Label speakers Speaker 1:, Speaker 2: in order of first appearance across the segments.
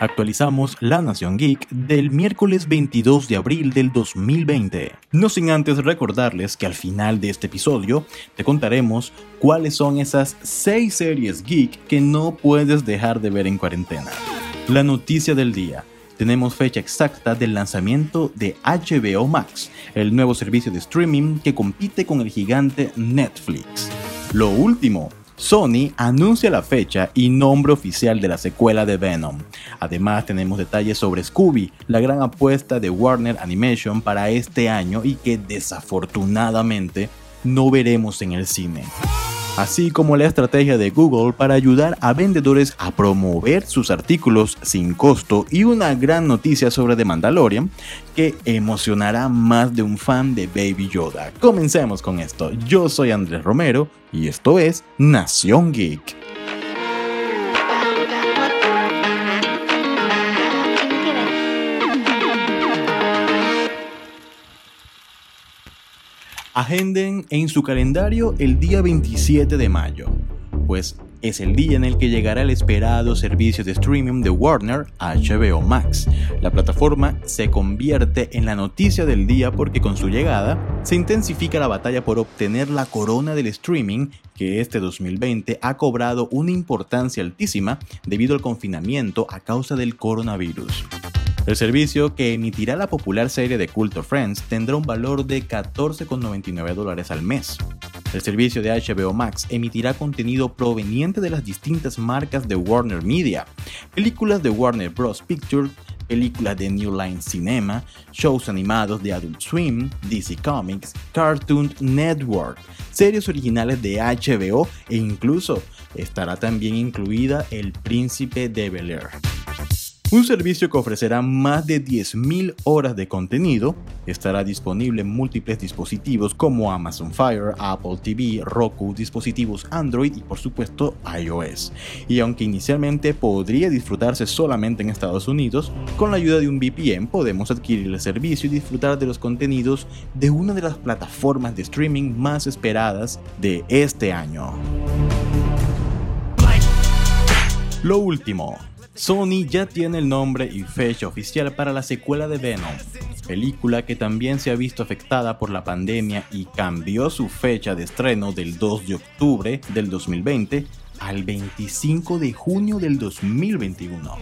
Speaker 1: actualizamos La Nación Geek del miércoles 22 de abril del 2020. No sin antes recordarles que al final de este episodio te contaremos cuáles son esas 6 series geek que no puedes dejar de ver en cuarentena. La noticia del día. Tenemos fecha exacta del lanzamiento de HBO Max, el nuevo servicio de streaming que compite con el gigante Netflix. Lo último, Sony anuncia la fecha y nombre oficial de la secuela de Venom. Además tenemos detalles sobre Scooby, la gran apuesta de Warner Animation para este año y que desafortunadamente no veremos en el cine así como la estrategia de Google para ayudar a vendedores a promover sus artículos sin costo y una gran noticia sobre The Mandalorian que emocionará más de un fan de Baby Yoda. Comencemos con esto. Yo soy Andrés Romero y esto es Nación Geek. Agenden en su calendario el día 27 de mayo, pues es el día en el que llegará el esperado servicio de streaming de Warner HBO Max. La plataforma se convierte en la noticia del día porque con su llegada se intensifica la batalla por obtener la corona del streaming que este 2020 ha cobrado una importancia altísima debido al confinamiento a causa del coronavirus. El servicio que emitirá la popular serie de culto Friends tendrá un valor de 14,99 dólares al mes. El servicio de HBO Max emitirá contenido proveniente de las distintas marcas de Warner Media, películas de Warner Bros. Pictures, películas de New Line Cinema, shows animados de Adult Swim, DC Comics, Cartoon Network, series originales de HBO e incluso estará también incluida El Príncipe de Bel Air. Un servicio que ofrecerá más de 10.000 horas de contenido, estará disponible en múltiples dispositivos como Amazon Fire, Apple TV, Roku, dispositivos Android y por supuesto iOS. Y aunque inicialmente podría disfrutarse solamente en Estados Unidos, con la ayuda de un VPN podemos adquirir el servicio y disfrutar de los contenidos de una de las plataformas de streaming más esperadas de este año. Lo último, Sony ya tiene el nombre y fecha oficial para la secuela de Venom, película que también se ha visto afectada por la pandemia y cambió su fecha de estreno del 2 de octubre del 2020 al 25 de junio del 2021.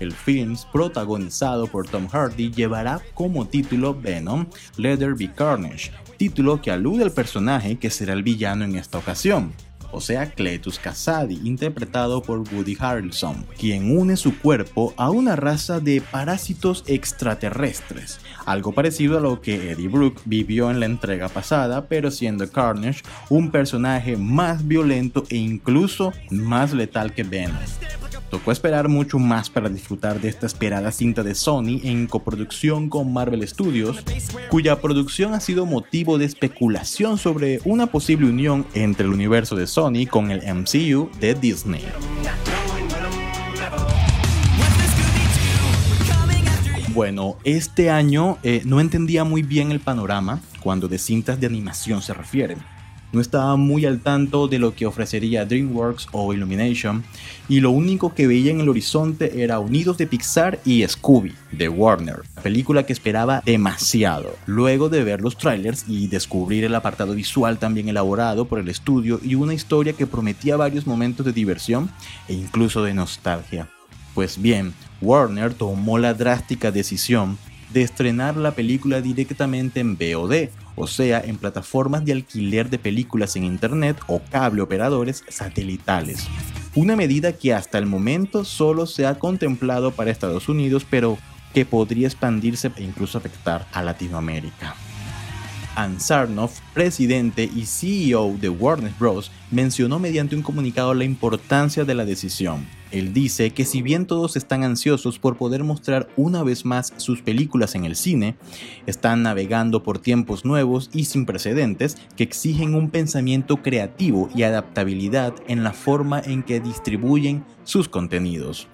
Speaker 1: El film, protagonizado por Tom Hardy, llevará como título Venom Leather Be Carnage, título que alude al personaje que será el villano en esta ocasión o sea Cletus Kasady, interpretado por Woody Harrelson, quien une su cuerpo a una raza de parásitos extraterrestres, algo parecido a lo que Eddie Brooke vivió en la entrega pasada, pero siendo Carnage un personaje más violento e incluso más letal que Venom. Tocó esperar mucho más para disfrutar de esta esperada cinta de Sony en coproducción con Marvel Studios, cuya producción ha sido motivo de especulación sobre una posible unión entre el universo de Sony con el MCU de Disney. Bueno, este año eh, no entendía muy bien el panorama cuando de cintas de animación se refieren no estaba muy al tanto de lo que ofrecería DreamWorks o Illumination y lo único que veía en el horizonte era Unidos de Pixar y Scooby de Warner, película que esperaba demasiado. Luego de ver los trailers y descubrir el apartado visual también elaborado por el estudio y una historia que prometía varios momentos de diversión e incluso de nostalgia. Pues bien, Warner tomó la drástica decisión de estrenar la película directamente en VOD, o sea, en plataformas de alquiler de películas en Internet o cable operadores satelitales. Una medida que hasta el momento solo se ha contemplado para Estados Unidos, pero que podría expandirse e incluso afectar a Latinoamérica. Ansarnoff, presidente y CEO de Warner Bros., mencionó mediante un comunicado la importancia de la decisión. Él dice que si bien todos están ansiosos por poder mostrar una vez más sus películas en el cine, están navegando por tiempos nuevos y sin precedentes que exigen un pensamiento creativo y adaptabilidad en la forma en que distribuyen sus contenidos.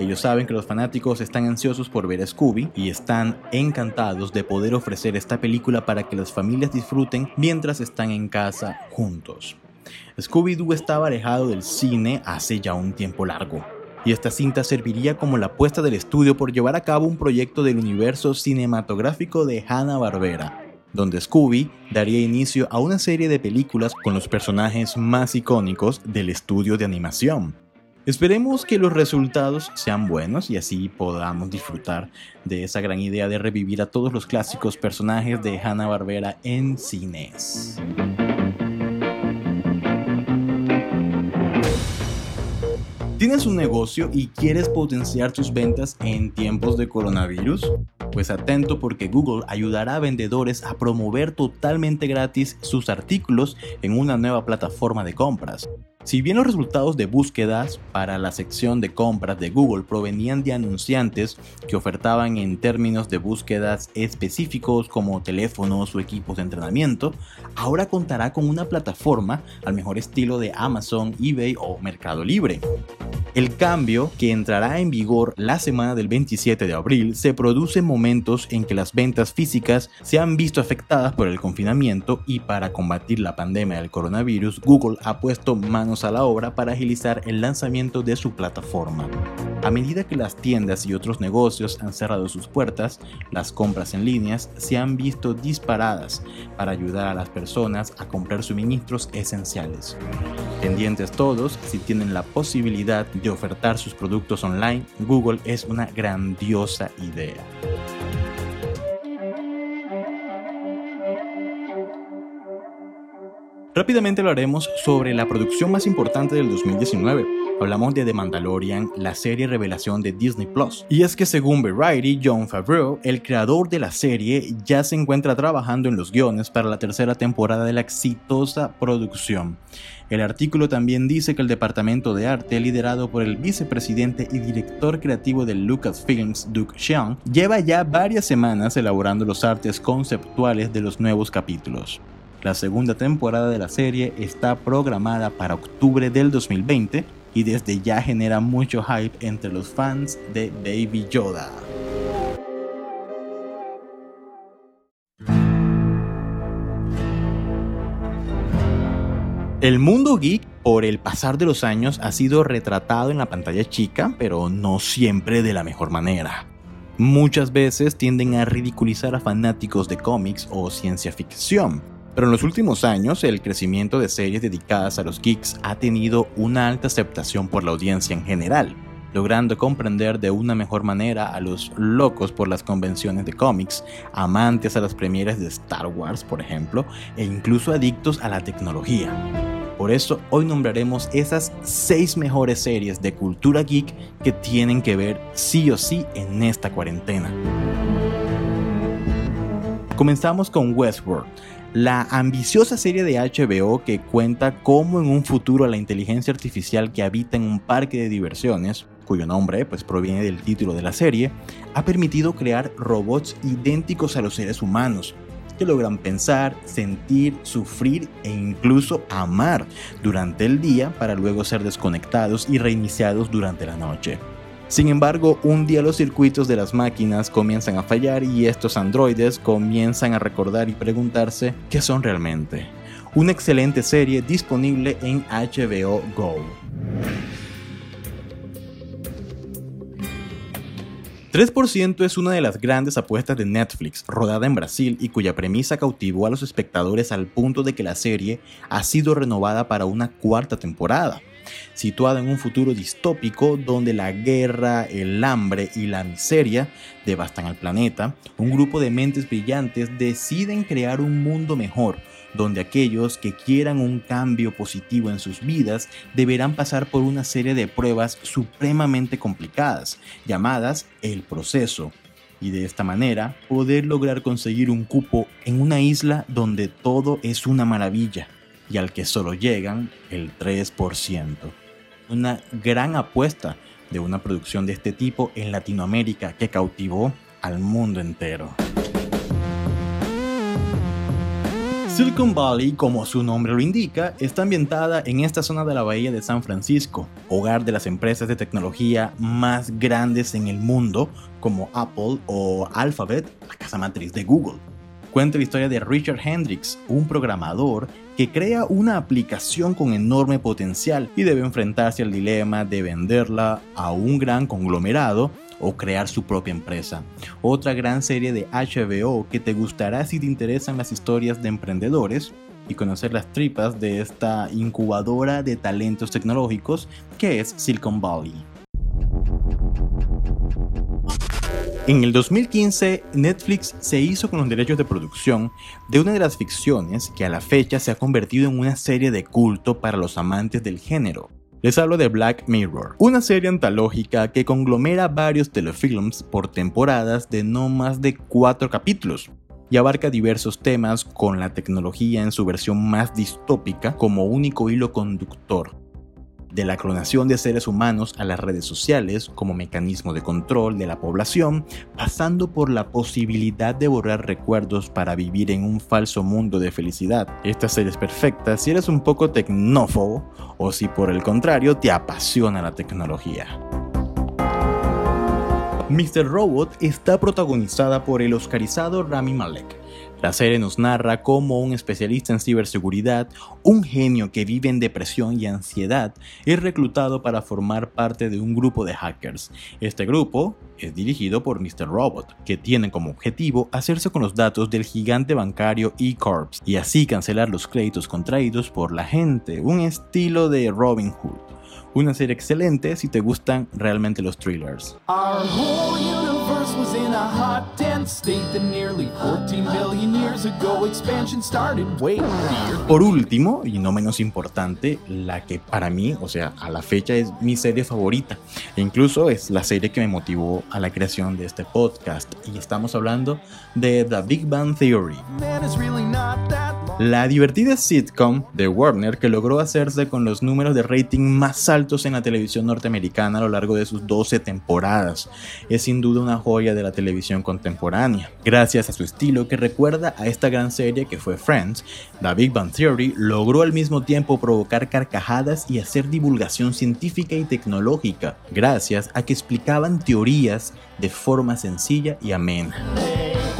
Speaker 1: Ellos saben que los fanáticos están ansiosos por ver a Scooby y están encantados de poder ofrecer esta película para que las familias disfruten mientras están en casa juntos. Scooby-Doo estaba alejado del cine hace ya un tiempo largo, y esta cinta serviría como la apuesta del estudio por llevar a cabo un proyecto del universo cinematográfico de Hanna-Barbera, donde Scooby daría inicio a una serie de películas con los personajes más icónicos del estudio de animación. Esperemos que los resultados sean buenos y así podamos disfrutar de esa gran idea de revivir a todos los clásicos personajes de Hanna-Barbera en cines. ¿Tienes un negocio y quieres potenciar tus ventas en tiempos de coronavirus? Pues atento porque Google ayudará a vendedores a promover totalmente gratis sus artículos en una nueva plataforma de compras. Si bien los resultados de búsquedas para la sección de compras de Google provenían de anunciantes que ofertaban en términos de búsquedas específicos como teléfonos o equipos de entrenamiento, ahora contará con una plataforma al mejor estilo de Amazon, eBay o Mercado Libre. El cambio, que entrará en vigor la semana del 27 de abril, se produce en momentos en que las ventas físicas se han visto afectadas por el confinamiento y para combatir la pandemia del coronavirus, Google ha puesto manos a la obra para agilizar el lanzamiento de su plataforma. A medida que las tiendas y otros negocios han cerrado sus puertas, las compras en líneas se han visto disparadas para ayudar a las personas a comprar suministros esenciales. Pendientes todos, si tienen la posibilidad de ofertar sus productos online, Google es una grandiosa idea. Rápidamente hablaremos sobre la producción más importante del 2019. Hablamos de The Mandalorian, la serie revelación de Disney Plus. Y es que según Variety, John Favreau, el creador de la serie, ya se encuentra trabajando en los guiones para la tercera temporada de la exitosa producción. El artículo también dice que el departamento de arte, liderado por el vicepresidente y director creativo de Lucasfilms, Duke Xiang, lleva ya varias semanas elaborando los artes conceptuales de los nuevos capítulos. La segunda temporada de la serie está programada para octubre del 2020 y desde ya genera mucho hype entre los fans de Baby Yoda. El mundo geek por el pasar de los años ha sido retratado en la pantalla chica, pero no siempre de la mejor manera. Muchas veces tienden a ridiculizar a fanáticos de cómics o ciencia ficción, pero en los últimos años, el crecimiento de series dedicadas a los geeks ha tenido una alta aceptación por la audiencia en general, logrando comprender de una mejor manera a los locos por las convenciones de cómics, amantes a las premieres de Star Wars, por ejemplo, e incluso adictos a la tecnología. Por eso hoy nombraremos esas 6 mejores series de cultura geek que tienen que ver sí o sí en esta cuarentena. Comenzamos con Westworld, la ambiciosa serie de HBO que cuenta cómo en un futuro la inteligencia artificial que habita en un parque de diversiones, cuyo nombre pues proviene del título de la serie, ha permitido crear robots idénticos a los seres humanos, que logran pensar, sentir, sufrir e incluso amar durante el día para luego ser desconectados y reiniciados durante la noche. Sin embargo, un día los circuitos de las máquinas comienzan a fallar y estos androides comienzan a recordar y preguntarse qué son realmente. Una excelente serie disponible en HBO Go. 3% es una de las grandes apuestas de Netflix, rodada en Brasil y cuya premisa cautivó a los espectadores al punto de que la serie ha sido renovada para una cuarta temporada situada en un futuro distópico donde la guerra, el hambre y la miseria devastan al planeta, un grupo de mentes brillantes deciden crear un mundo mejor, donde aquellos que quieran un cambio positivo en sus vidas deberán pasar por una serie de pruebas supremamente complicadas, llamadas el proceso, y de esta manera poder lograr conseguir un cupo en una isla donde todo es una maravilla y al que solo llegan el 3%. Una gran apuesta de una producción de este tipo en Latinoamérica que cautivó al mundo entero. Silicon Valley, como su nombre lo indica, está ambientada en esta zona de la bahía de San Francisco, hogar de las empresas de tecnología más grandes en el mundo, como Apple o Alphabet, la casa matriz de Google. Cuenta la historia de Richard Hendricks, un programador que crea una aplicación con enorme potencial y debe enfrentarse al dilema de venderla a un gran conglomerado o crear su propia empresa. Otra gran serie de HBO que te gustará si te interesan las historias de emprendedores y conocer las tripas de esta incubadora de talentos tecnológicos que es Silicon Valley. En el 2015, Netflix se hizo con los derechos de producción de una de las ficciones que a la fecha se ha convertido en una serie de culto para los amantes del género. Les hablo de Black Mirror, una serie antológica que conglomera varios telefilms por temporadas de no más de cuatro capítulos, y abarca diversos temas con la tecnología en su versión más distópica como único hilo conductor. De la clonación de seres humanos a las redes sociales como mecanismo de control de la población, pasando por la posibilidad de borrar recuerdos para vivir en un falso mundo de felicidad. Esta serie es perfecta si eres un poco tecnófobo o si por el contrario te apasiona la tecnología. Mr. Robot está protagonizada por el oscarizado Rami Malek. La serie nos narra cómo un especialista en ciberseguridad, un genio que vive en depresión y ansiedad, es reclutado para formar parte de un grupo de hackers. Este grupo es dirigido por Mr. Robot, que tiene como objetivo hacerse con los datos del gigante bancario E-Corps y así cancelar los créditos contraídos por la gente, un estilo de Robin Hood. Una serie excelente si te gustan realmente los thrillers. Por último, y no menos importante, la que para mí, o sea, a la fecha es mi serie favorita. E incluso es la serie que me motivó a la creación de este podcast. Y estamos hablando de The Big Bang Theory. La divertida sitcom de Warner que logró hacerse con los números de rating más altos en la televisión norteamericana a lo largo de sus 12 temporadas. Es sin duda una joya de la televisión contemporánea. Gracias a su estilo que recuerda a esta gran serie que fue Friends, The Big Bang Theory logró al mismo tiempo provocar carcajadas y hacer divulgación científica y tecnológica, gracias a que explicaban teorías de forma sencilla y amena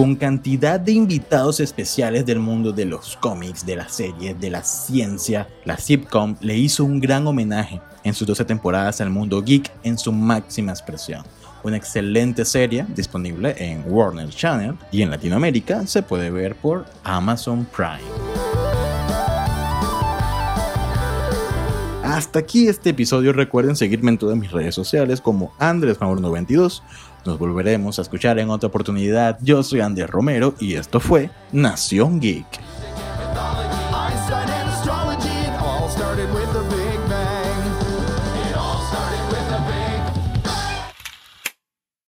Speaker 1: con cantidad de invitados especiales del mundo de los cómics, de las series, de la ciencia. La sitcom le hizo un gran homenaje en sus 12 temporadas al mundo geek en su máxima expresión. Una excelente serie disponible en Warner Channel y en Latinoamérica se puede ver por Amazon Prime. Hasta aquí este episodio. Recuerden seguirme en todas mis redes sociales como AndresMauro92 nos volveremos a escuchar en otra oportunidad. Yo soy Andrés Romero y esto fue Nación Geek.